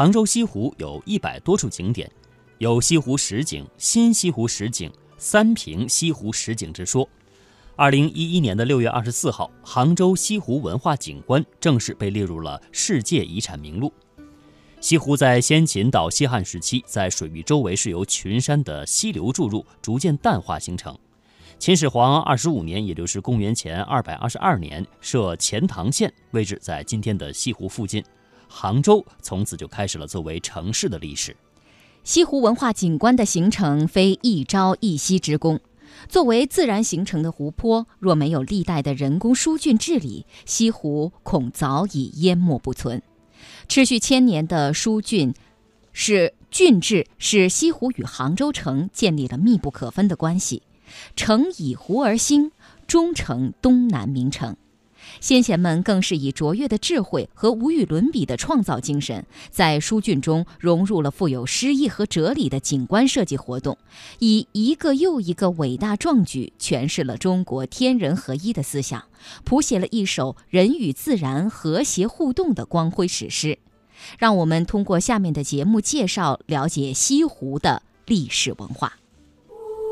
杭州西湖有一百多处景点，有西湖十景、新西湖十景、三平西湖十景之说。二零一一年的六月二十四号，杭州西湖文化景观正式被列入了世界遗产名录。西湖在先秦到西汉时期，在水域周围是由群山的溪流注入，逐渐淡化形成。秦始皇二十五年，也就是公元前二百二十二年，设钱塘县，位置在今天的西湖附近。杭州从此就开始了作为城市的历史。西湖文化景观的形成非一朝一夕之功，作为自然形成的湖泊，若没有历代的人工疏浚治理，西湖恐早已淹没不存。持续千年的疏浚，是浚治，使西湖与杭州城建立了密不可分的关系。城以湖而兴，终成东南名城。先贤们更是以卓越的智慧和无与伦比的创造精神，在书卷中融入了富有诗意和哲理的景观设计活动，以一个又一个伟大壮举诠释了中国天人合一的思想。谱写了一首人与自然和谐互动的光辉史诗，让我们通过下面的节目介绍了解西湖的历史文化。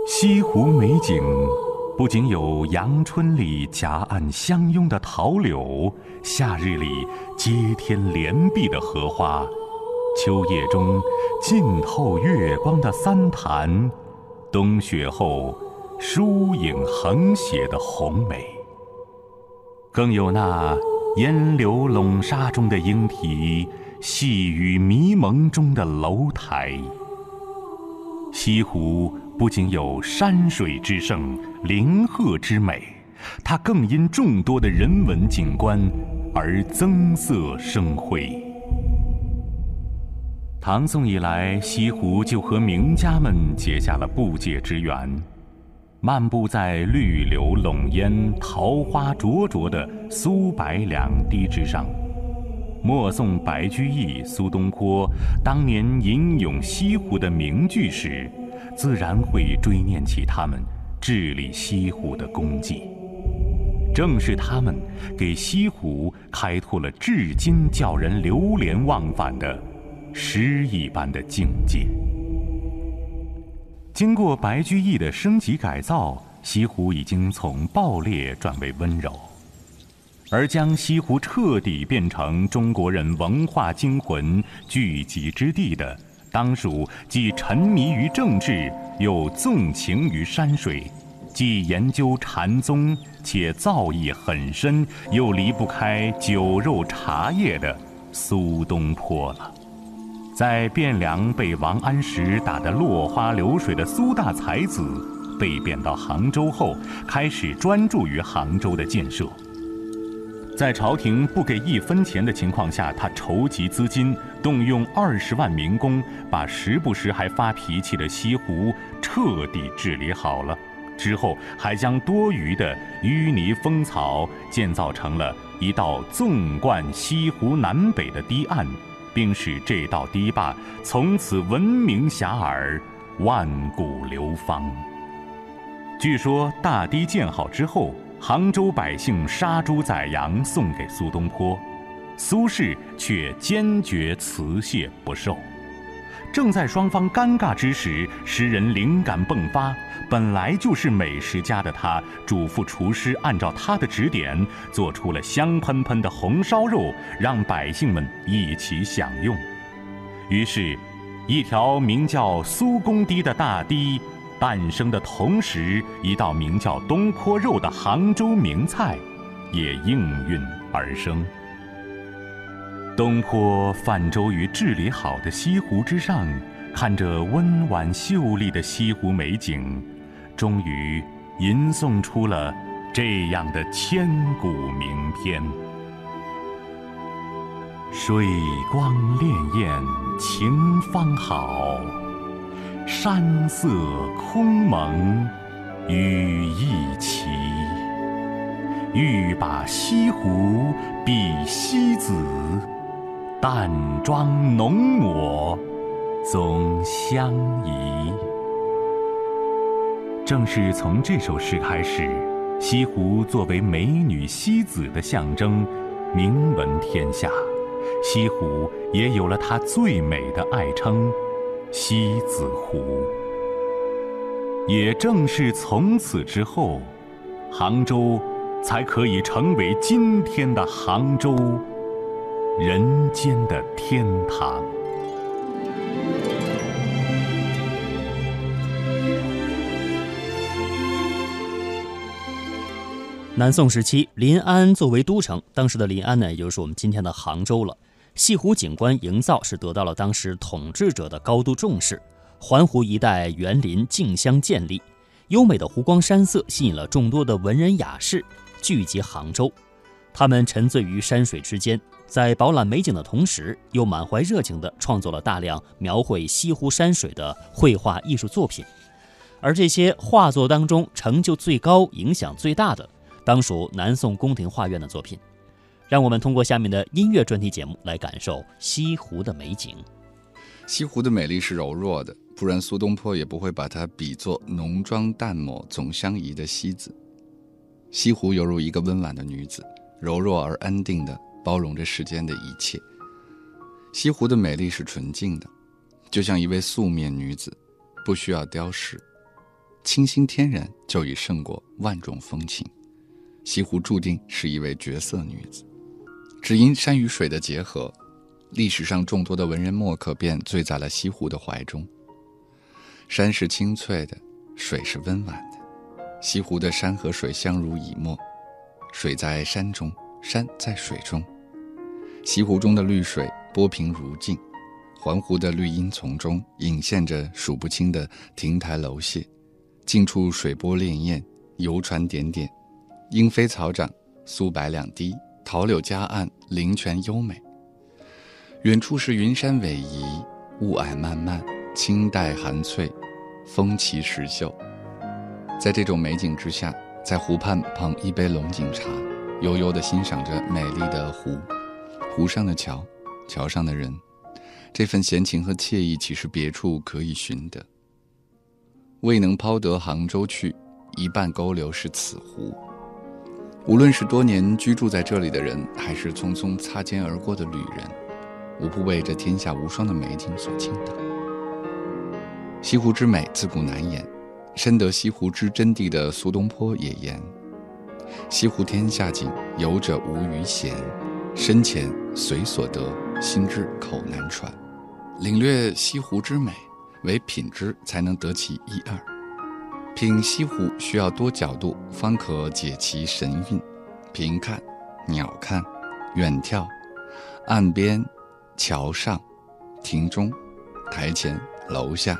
西湖美景不仅有阳春里夹岸相拥的桃柳，夏日里接天连碧的荷花，秋夜中浸透月光的三潭，冬雪后疏影横斜的红梅。更有那烟柳笼纱中的莺啼，细雨迷蒙中的楼台。西湖不仅有山水之胜、林壑之美，它更因众多的人文景观而增色生辉。唐宋以来，西湖就和名家们结下了不解之缘。漫步在绿柳笼烟、桃花灼灼的苏白两堤之上，默诵白居易、苏东坡当年吟咏西湖的名句时，自然会追念起他们治理西湖的功绩。正是他们，给西湖开拓了至今叫人流连忘返的诗一般的境界。经过白居易的升级改造，西湖已经从暴烈转为温柔，而将西湖彻底变成中国人文化精魂聚集之地的，当属既沉迷于政治又纵情于山水，既研究禅宗且造诣很深又离不开酒肉茶叶的苏东坡了。在汴梁被王安石打得落花流水的苏大才子，被贬到杭州后，开始专注于杭州的建设。在朝廷不给一分钱的情况下，他筹集资金，动用二十万民工，把时不时还发脾气的西湖彻底治理好了。之后，还将多余的淤泥蜂草建造成了一道纵贯西湖南北的堤岸。并使这道堤坝从此闻名遐迩，万古流芳。据说大堤建好之后，杭州百姓杀猪宰羊送给苏东坡，苏轼却坚决辞谢不受。正在双方尴尬之时，诗人灵感迸发。本来就是美食家的他，嘱咐厨师按照他的指点，做出了香喷喷的红烧肉，让百姓们一起享用。于是，一条名叫苏公堤的大堤诞生的同时，一道名叫东坡肉的杭州名菜也应运而生。东坡泛舟于治理好的西湖之上，看着温婉秀丽的西湖美景，终于吟诵出了这样的千古名篇：“水光潋滟晴方好，山色空蒙雨亦奇。欲把西湖比西子。”淡妆浓抹总相宜。正是从这首诗开始，西湖作为美女西子的象征，名闻天下，西湖也有了它最美的爱称——西子湖。也正是从此之后，杭州才可以成为今天的杭州，人间的天堂。南宋时期，临安作为都城，当时的临安呢，也就是我们今天的杭州了。西湖景观营造是得到了当时统治者的高度重视。环湖一带园林竞相建立，优美的湖光山色吸引了众多的文人雅士聚集杭州。他们沉醉于山水之间，在饱览美景的同时，又满怀热情地创作了大量描绘西湖山水的绘画艺术作品。而这些画作当中，成就最高、影响最大的，当属南宋宫廷画院的作品。让我们通过下面的音乐专题节目来感受西湖的美景。西湖的美丽是柔弱的。不然，苏东坡也不会把它比作浓妆淡抹总相宜的西子。西湖犹如一个温婉的女子，柔弱而安定的包容着世间的一切。西湖的美丽是纯净的，就像一位素面女子，不需要雕饰，清新天然就已胜过万种风情。西湖注定是一位绝色女子，只因山与水的结合，历史上众多的文人墨客便醉在了西湖的怀中。山是清脆的，水是温婉的，西湖的山和水相濡以沫，水在山中，山在水中。西湖中的绿水波平如镜，环湖的绿荫丛中隐现着数不清的亭台楼榭，近处水波潋滟，游船点点，莺飞草长，苏白两堤，桃柳夹岸，林泉优美。远处是云山逶迤，雾霭漫漫。清黛含翠，风奇石秀。在这种美景之下，在湖畔捧一杯龙井茶，悠悠地欣赏着美丽的湖，湖上的桥，桥上的人，这份闲情和惬意，岂是别处可以寻得？未能抛得杭州去，一半勾留是此湖。无论是多年居住在这里的人，还是匆匆擦肩而过的旅人，无不为这天下无双的美景所倾倒。西湖之美自古难言，深得西湖之真谛的苏东坡也言：“西湖天下景，游者无余闲。深浅随所得，心至口难传。”领略西湖之美，唯品之才能得其一二。品西湖需要多角度，方可解其神韵。平看、鸟看、远眺、岸边、桥上、亭中、台前、楼下。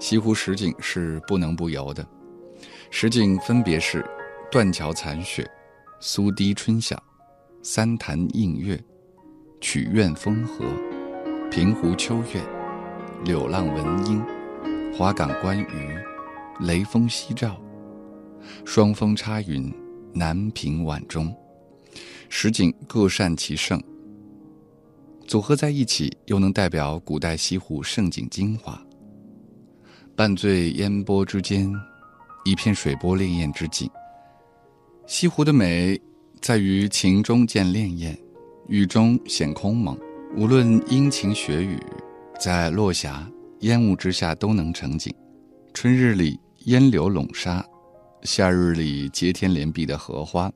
西湖十景是不能不游的，十景分别是：断桥残雪、苏堤春晓、三潭映月、曲院风荷、平湖秋月、柳浪闻莺、花港观鱼、雷峰夕照、双峰插云、南屏晚钟。十景各擅其胜，组合在一起，又能代表古代西湖盛景精华。半醉烟波之间，一片水波潋滟之景。西湖的美，在于晴中见潋滟，雨中显空蒙。无论阴晴雪雨，在落霞烟雾之下都能成景。春日里烟柳笼沙，夏日里接天连碧的荷花，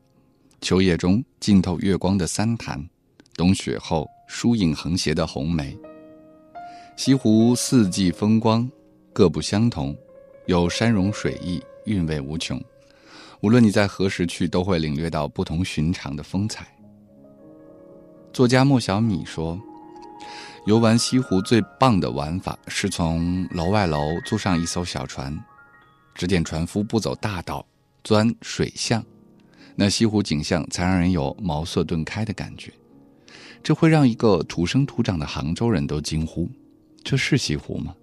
秋夜中浸透月光的三潭，冬雪后疏影横斜的红梅。西湖四季风光。各不相同，有山容水意，韵味无穷。无论你在何时去，都会领略到不同寻常的风采。作家莫小米说：“游玩西湖最棒的玩法，是从楼外楼租上一艘小船，指点船夫不走大道，钻水巷，那西湖景象才让人有茅塞顿开的感觉。这会让一个土生土长的杭州人都惊呼：这是西湖吗？”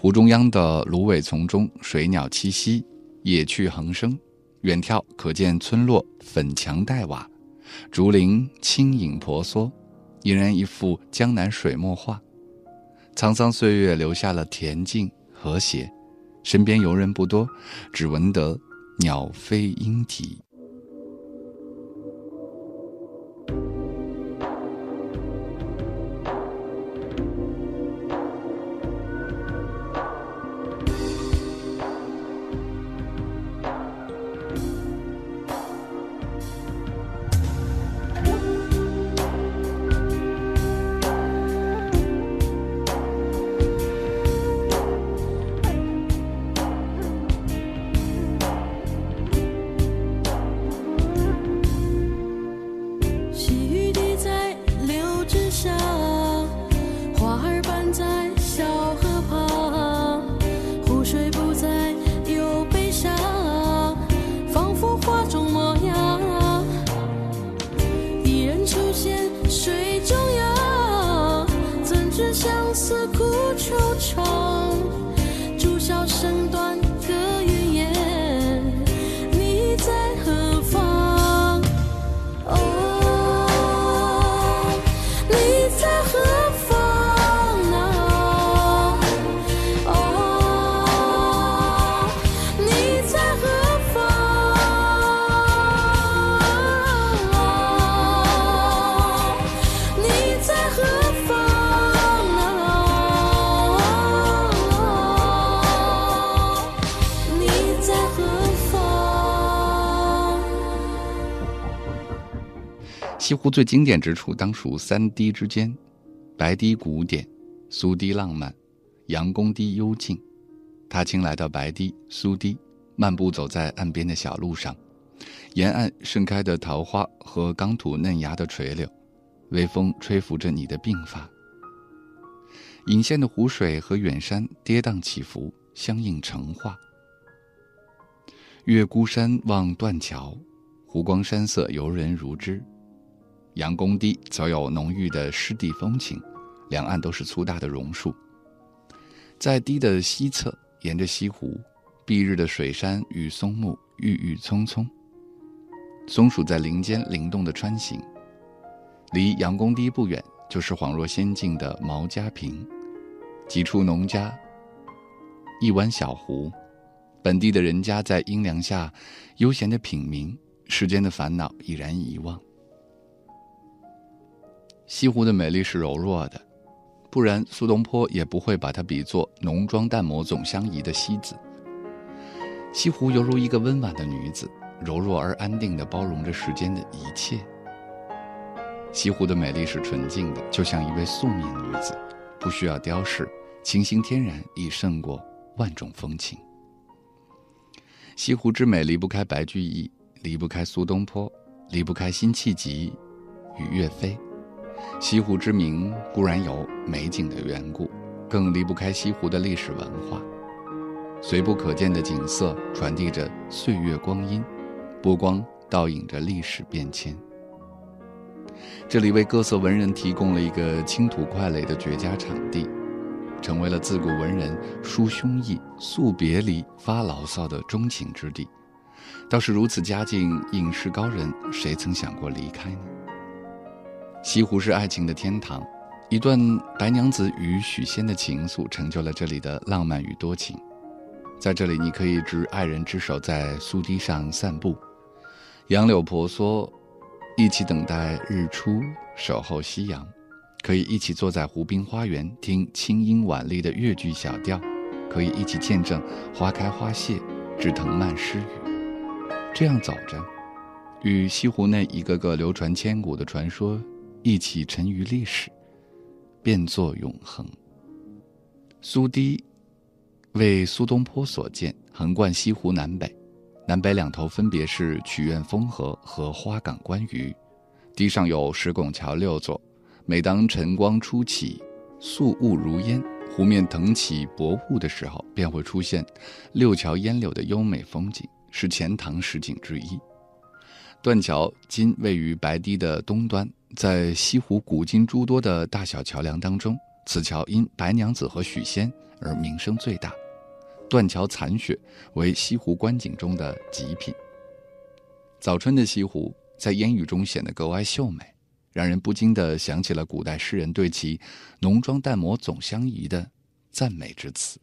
湖中央的芦苇丛中，水鸟栖息，野趣横生。远眺可见村落粉墙黛瓦，竹林轻影婆娑，俨然一幅江南水墨画。沧桑岁月留下了恬静和谐，身边游人不多，只闻得鸟飞莺啼。西湖最经典之处当属三堤之间，白堤古典，苏堤浪漫，杨公堤幽静。踏青来到白堤、苏堤，漫步走在岸边的小路上，沿岸盛开的桃花和刚吐嫩芽的垂柳，微风吹拂着你的鬓发。隐现的湖水和远山跌宕起伏，相映成画。越孤山望断桥，湖光山色游人如织。杨公堤则有浓郁的湿地风情，两岸都是粗大的榕树。在堤的西侧，沿着西湖，蔽日的水杉与松木郁郁葱葱，松鼠在林间灵动地穿行。离杨公堤不远，就是恍若仙境的毛家坪，几处农家，一湾小湖，本地的人家在阴凉下悠闲地品茗，世间的烦恼已然遗忘。西湖的美丽是柔弱的，不然苏东坡也不会把它比作浓妆淡抹总相宜的西子。西湖犹如一个温婉的女子，柔弱而安定地包容着世间的一切。西湖的美丽是纯净的，就像一位素面女子，不需要雕饰，清新天然已胜过万种风情。西湖之美离不开白居易，离不开苏东坡，离不开辛弃疾与岳飞。西湖之名固然有美景的缘故，更离不开西湖的历史文化。随不可见的景色传递着岁月光阴，波光倒影着历史变迁。这里为各色文人提供了一个倾吐快垒的绝佳场地，成为了自古文人抒胸臆、诉别离、发牢骚的钟情之地。倒是如此佳境，隐士高人谁曾想过离开呢？西湖是爱情的天堂，一段白娘子与许仙的情愫成就了这里的浪漫与多情。在这里，你可以执爱人之手，在苏堤上散步，杨柳婆娑，一起等待日出，守候夕阳；可以一起坐在湖滨花园，听清音婉丽的越剧小调；可以一起见证花开花谢，枝藤蔓诗语。这样走着，与西湖内一个个流传千古的传说。一起沉于历史，变作永恒。苏堤为苏东坡所建，横贯西湖南北，南北两头分别是曲院风荷和花港观鱼。堤上有石拱桥六座，每当晨光初起，素雾如烟，湖面腾起薄雾的时候，便会出现六桥烟柳的优美风景，是钱塘十景之一。断桥今位于白堤的东端。在西湖古今诸多的大小桥梁当中，此桥因白娘子和许仙而名声最大。断桥残雪为西湖观景中的极品。早春的西湖在烟雨中显得格外秀美，让人不禁地想起了古代诗人对其“浓妆淡抹总相宜”的赞美之词。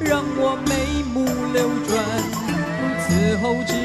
让我眉目流转。此后只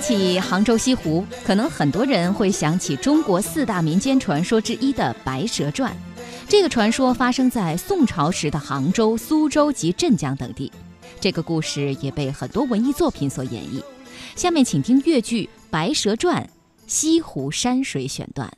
起杭州西湖，可能很多人会想起中国四大民间传说之一的《白蛇传》。这个传说发生在宋朝时的杭州、苏州及镇江等地。这个故事也被很多文艺作品所演绎。下面请听越剧《白蛇传》西湖山水选段。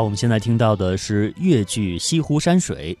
好，我们现在听到的是越剧《西湖山水》，